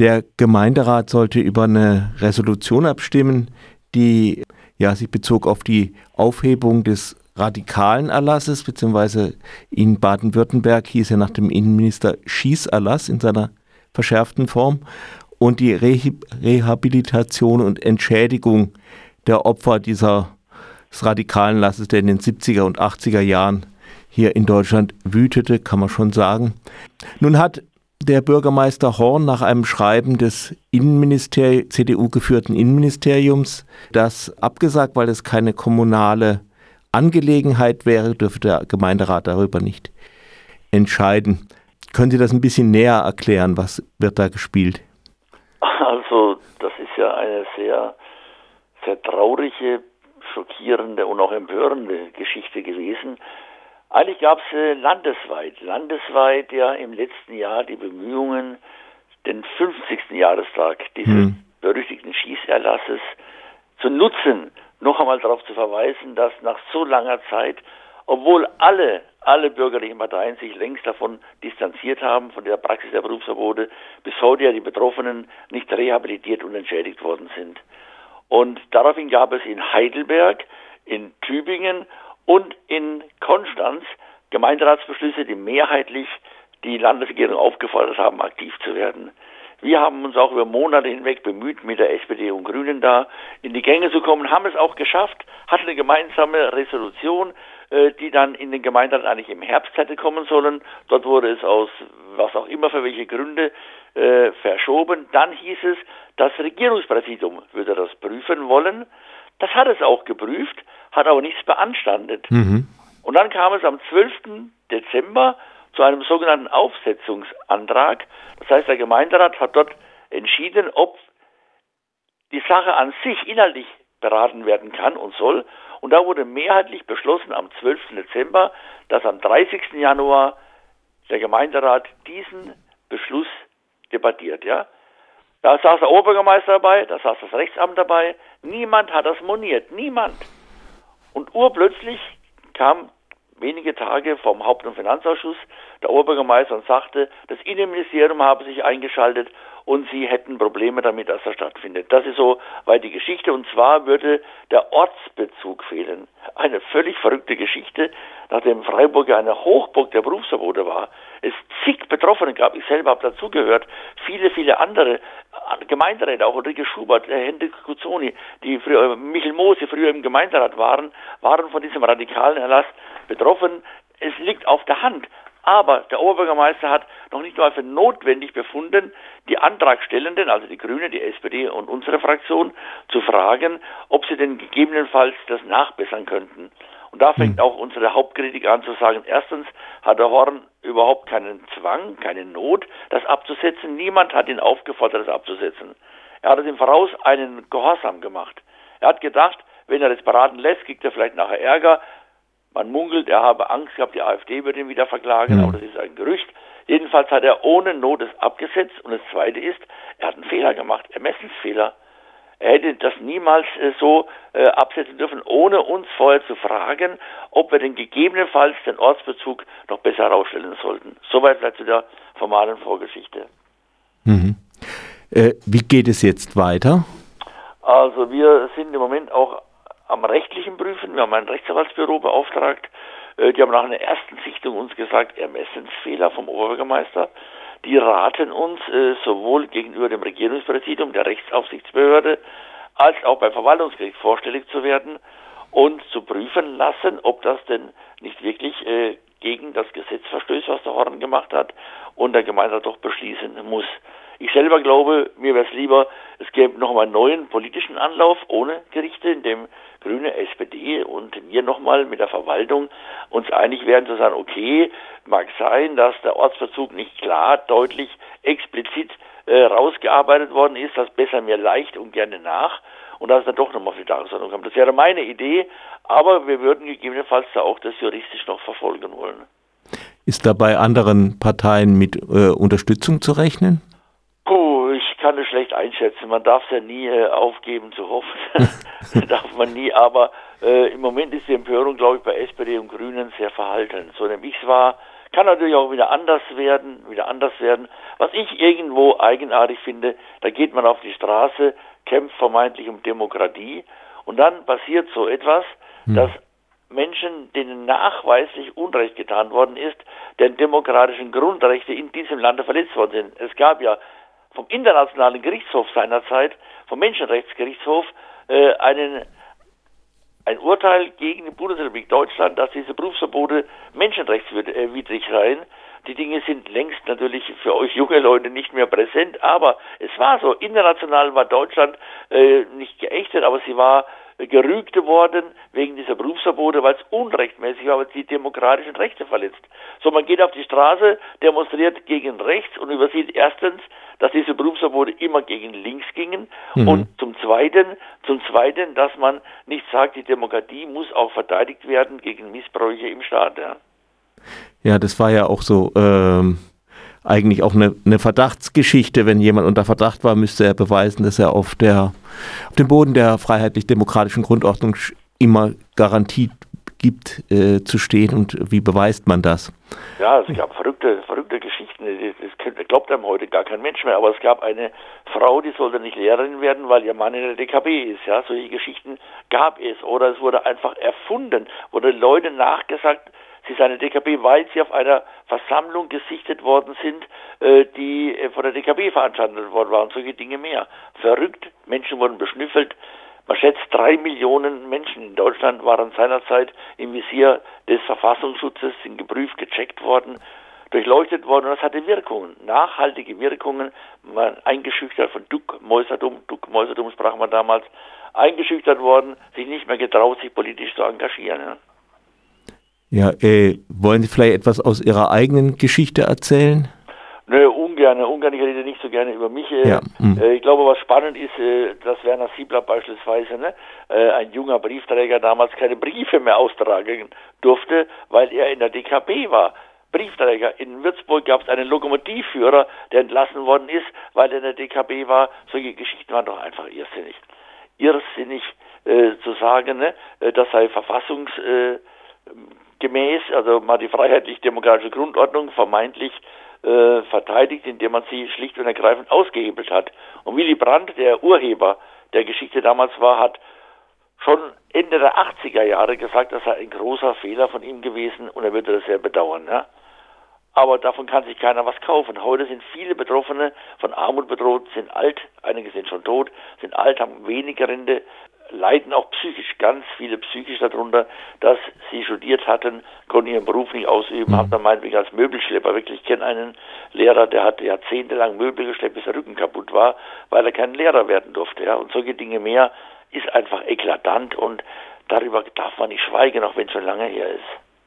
Der Gemeinderat sollte über eine Resolution abstimmen, die ja, sich bezog auf die Aufhebung des radikalen Erlasses, beziehungsweise in Baden-Württemberg hieß er nach dem Innenminister Schießerlass in seiner verschärften Form und die Re Rehabilitation und Entschädigung der Opfer dieses radikalen Lasses, der in den 70er und 80er Jahren hier in Deutschland wütete, kann man schon sagen. Nun hat der Bürgermeister Horn nach einem Schreiben des Innenministeri CDU geführten Innenministeriums das abgesagt, weil es keine kommunale Angelegenheit wäre, dürfte der Gemeinderat darüber nicht entscheiden. Können Sie das ein bisschen näher erklären? Was wird da gespielt? Also, das ist ja eine sehr, sehr traurige, schockierende und auch empörende Geschichte gewesen. Eigentlich gab es äh, landesweit, landesweit ja im letzten Jahr die Bemühungen, den 50. Jahrestag dieses mhm. berüchtigten Schießerlasses zu nutzen, noch einmal darauf zu verweisen, dass nach so langer Zeit, obwohl alle, alle bürgerlichen Parteien sich längst davon distanziert haben, von der Praxis der Berufsverbote, bis heute ja die Betroffenen nicht rehabilitiert und entschädigt worden sind. Und daraufhin gab es in Heidelberg, in Tübingen und in Konstanz Gemeinderatsbeschlüsse, die mehrheitlich die Landesregierung aufgefordert haben, aktiv zu werden. Wir haben uns auch über Monate hinweg bemüht, mit der SPD und Grünen da in die Gänge zu kommen, haben es auch geschafft, hatten eine gemeinsame Resolution, äh, die dann in den Gemeinderat eigentlich im Herbst hätte kommen sollen. Dort wurde es aus was auch immer für welche Gründe äh, verschoben. Dann hieß es, das Regierungspräsidium würde das prüfen wollen. Das hat es auch geprüft, hat aber nichts beanstandet. Mhm. Und dann kam es am 12. Dezember zu einem sogenannten Aufsetzungsantrag. Das heißt, der Gemeinderat hat dort entschieden, ob die Sache an sich inhaltlich beraten werden kann und soll. Und da wurde mehrheitlich beschlossen am 12. Dezember, dass am 30. Januar der Gemeinderat diesen Beschluss debattiert. Ja? Da saß der Oberbürgermeister dabei, da saß das Rechtsamt dabei. Niemand hat das moniert, niemand. Und urplötzlich kam wenige Tage vom Haupt- und Finanzausschuss der Oberbürgermeister und sagte, das Innenministerium habe sich eingeschaltet und sie hätten Probleme damit, dass er stattfindet. Das ist so weit die Geschichte. Und zwar würde der Ortsbezug fehlen. Eine völlig verrückte Geschichte, nachdem Freiburg ja eine Hochburg der Berufsverbote war. Es zig Betroffene gab. Ich selber habe dazugehört. Viele, viele andere Gemeinderäte, auch Ulrike Schubert, Hendrik Cuzzoni, die früher, Michel Moos, die früher im Gemeinderat waren, waren von diesem radikalen Erlass betroffen. Es liegt auf der Hand. Aber der Oberbürgermeister hat noch nicht mal für notwendig befunden, die Antragstellenden, also die Grüne, die SPD und unsere Fraktion, zu fragen, ob sie denn gegebenenfalls das nachbessern könnten. Und da fängt hm. auch unsere Hauptkritik an zu sagen, erstens hat der Horn überhaupt keinen Zwang, keine Not, das abzusetzen. Niemand hat ihn aufgefordert, das abzusetzen. Er hat es im Voraus einen Gehorsam gemacht. Er hat gedacht, wenn er das beraten lässt, kriegt er vielleicht nachher Ärger. Man munkelt, er habe Angst gehabt, die AfD würde ihn wieder verklagen, mhm. aber das ist ein Gerücht. Jedenfalls hat er ohne Not es abgesetzt. Und das Zweite ist, er hat einen Fehler gemacht, Ermessensfehler. Er hätte das niemals äh, so äh, absetzen dürfen, ohne uns vorher zu fragen, ob wir denn gegebenenfalls den Ortsbezug noch besser herausstellen sollten. Soweit vielleicht zu der formalen Vorgeschichte. Mhm. Äh, wie geht es jetzt weiter? Also wir sind im Moment auch am rechtlichen Prüfen. Wir haben ein Rechtsanwaltsbüro beauftragt. Äh, die haben nach einer ersten Sichtung uns gesagt, Ermessensfehler vom Oberbürgermeister. Die raten uns äh, sowohl gegenüber dem Regierungspräsidium, der Rechtsaufsichtsbehörde, als auch beim Verwaltungsgericht vorstellig zu werden und zu prüfen lassen, ob das denn nicht wirklich äh, gegen das Gesetz verstößt, was der Horn gemacht hat und der Gemeinderat doch beschließen muss. Ich selber glaube, mir wäre es lieber, es gäbe nochmal einen neuen politischen Anlauf ohne Gerichte, in dem Grüne, SPD und wir nochmal mit der Verwaltung uns einig werden zu sagen, okay, mag sein, dass der Ortsverzug nicht klar, deutlich, explizit äh, rausgearbeitet worden ist, das besser mir leicht und gerne nach und dass es dann doch nochmal auf die Tagesordnung kommt. Das wäre meine Idee, aber wir würden gegebenenfalls da auch das juristisch noch verfolgen wollen. Ist da bei anderen Parteien mit äh, Unterstützung zu rechnen? Ich kann es schlecht einschätzen. Man darf es ja nie äh, aufgeben zu hoffen. darf man nie. Aber äh, im Moment ist die Empörung, glaube ich, bei SPD und Grünen sehr verhalten. So nämlich es war Kann natürlich auch wieder anders werden, wieder anders werden. Was ich irgendwo eigenartig finde, da geht man auf die Straße, kämpft vermeintlich um Demokratie und dann passiert so etwas, hm. dass Menschen, denen nachweislich Unrecht getan worden ist, deren demokratischen Grundrechte in diesem Lande verletzt worden sind. Es gab ja vom Internationalen Gerichtshof seinerzeit, vom Menschenrechtsgerichtshof, äh, einen, ein Urteil gegen die Bundesrepublik Deutschland, dass diese Berufsverbote menschenrechtswidrig seien. Die Dinge sind längst natürlich für euch junge Leute nicht mehr präsent, aber es war so. International war Deutschland äh, nicht geächtet, aber sie war gerügt worden wegen dieser Berufsverbote, weil es unrechtmäßig war, weil es die demokratischen Rechte verletzt. So, man geht auf die Straße, demonstriert gegen rechts und übersieht erstens, dass diese Berufsverbote immer gegen links gingen mhm. und zum zweiten, zum zweiten, dass man nicht sagt, die Demokratie muss auch verteidigt werden gegen Missbräuche im Staat. Ja, ja das war ja auch so. Ähm eigentlich auch eine, eine, Verdachtsgeschichte. Wenn jemand unter Verdacht war, müsste er beweisen, dass er auf, der, auf dem Boden der freiheitlich-demokratischen Grundordnung immer Garantie gibt äh, zu stehen. Und wie beweist man das? Ja, es gab verrückte, verrückte Geschichten, das glaubt einem heute gar kein Mensch mehr, aber es gab eine Frau, die sollte nicht Lehrerin werden, weil ihr Mann in der DKB ist, ja, solche Geschichten gab es. Oder es wurde einfach erfunden, wurde Leute nachgesagt, sie ist eine DKB, weil sie auf einer Versammlung gesichtet worden sind, äh, die äh, von der DKB veranstaltet worden war und solche Dinge mehr. Verrückt, Menschen wurden beschnüffelt. Man schätzt, drei Millionen Menschen in Deutschland waren seinerzeit im Visier des Verfassungsschutzes, sind geprüft, gecheckt worden, durchleuchtet worden und das hatte Wirkungen, nachhaltige Wirkungen. Man eingeschüchtert von Duckmäusertum, Duckmäusertum sprach man damals, eingeschüchtert worden, sich nicht mehr getraut, sich politisch zu engagieren. Ja. Ja, äh, wollen Sie vielleicht etwas aus Ihrer eigenen Geschichte erzählen? Nö, ungern, ungern. Ich rede nicht so gerne über mich. Äh, ja. Mhm. Äh, ich glaube, was spannend ist, äh, dass Werner Siebler beispielsweise, ne, äh, ein junger Briefträger damals keine Briefe mehr austragen durfte, weil er in der DKB war. Briefträger. In Würzburg gab es einen Lokomotivführer, der entlassen worden ist, weil er in der DKB war. Solche Geschichten waren doch einfach irrsinnig. Irrsinnig äh, zu sagen, ne, das sei verfassungs gemäß, also mal die freiheitlich-demokratische Grundordnung vermeintlich äh, verteidigt, indem man sie schlicht und ergreifend ausgehebelt hat. Und Willy Brandt, der Urheber der Geschichte damals war, hat schon Ende der 80er Jahre gesagt, das sei ein großer Fehler von ihm gewesen und er würde das sehr bedauern. Ja? Aber davon kann sich keiner was kaufen. Heute sind viele Betroffene von Armut bedroht, sind alt, einige sind schon tot, sind alt, haben weniger Rente, leiden auch psychisch, ganz viele psychisch darunter, dass sie studiert hatten, konnten ihren Beruf nicht ausüben, mhm. haben dann meinetwegen als Möbelschlepper, wirklich, ich kenne einen Lehrer, der hat jahrzehntelang Möbel geschleppt, bis der Rücken kaputt war, weil er kein Lehrer werden durfte. Ja. Und solche Dinge mehr ist einfach eklatant und darüber darf man nicht schweigen, auch wenn es schon lange her ist.